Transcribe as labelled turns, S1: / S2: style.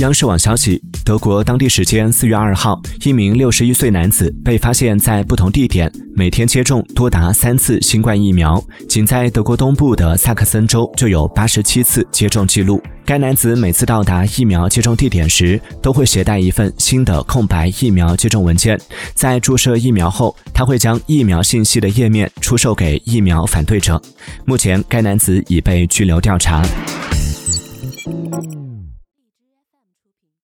S1: 央视网消息德国当地时间四月二号一名六十一岁男子被发现在不同地点每天接种多达三次新冠疫苗。仅在德国东部的萨克森州就有八十七次接种记录。该男子每次到达疫苗接种地点时都会携带一份新的空白疫苗接种文件。在注射疫苗后他会将疫苗信息的页面出售给疫苗反对者。目前该男子已被拘留调查。